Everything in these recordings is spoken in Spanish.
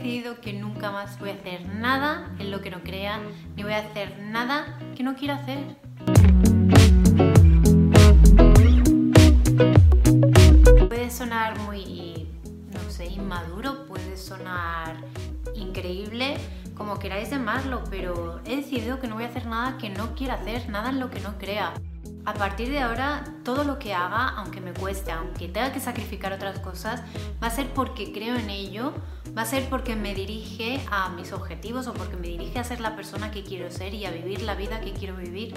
decidido que nunca más voy a hacer nada en lo que no crea, ni voy a hacer nada que no quiera hacer. Puede sonar muy, no sé, inmaduro, puede sonar increíble, como queráis llamarlo, pero he decidido que no voy a hacer nada que no quiera hacer, nada en lo que no crea. A partir de ahora, todo lo que haga, aunque me cueste, aunque tenga que sacrificar otras cosas, va a ser porque creo en ello, va a ser porque me dirige a mis objetivos o porque me dirige a ser la persona que quiero ser y a vivir la vida que quiero vivir.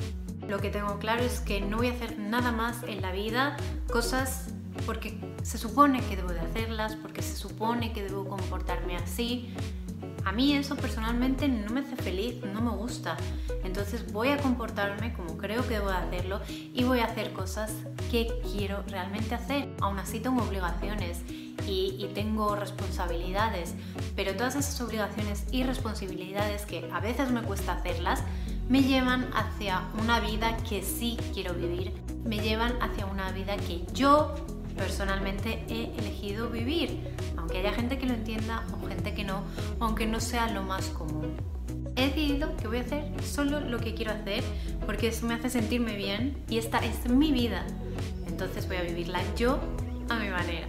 Lo que tengo claro es que no voy a hacer nada más en la vida, cosas porque se supone que debo de hacerlas, porque se supone que debo comportarme así, a mí eso personalmente no me hace feliz, no me gusta. Entonces voy a comportarme como creo que debo hacerlo y voy a hacer cosas que quiero realmente hacer. Aún así tengo obligaciones y, y, tengo responsabilidades, pero todas esas obligaciones y responsabilidades que a veces me cuesta hacerlas, me llevan hacia una vida que sí quiero vivir, me llevan hacia una vida que yo personalmente he elegido vivir, aunque haya gente que lo entienda o gente que no, aunque no sea lo más común. He decidido que voy a hacer solo lo que quiero hacer porque eso me hace sentirme bien y esta es mi vida. Entonces voy a vivirla yo a mi manera.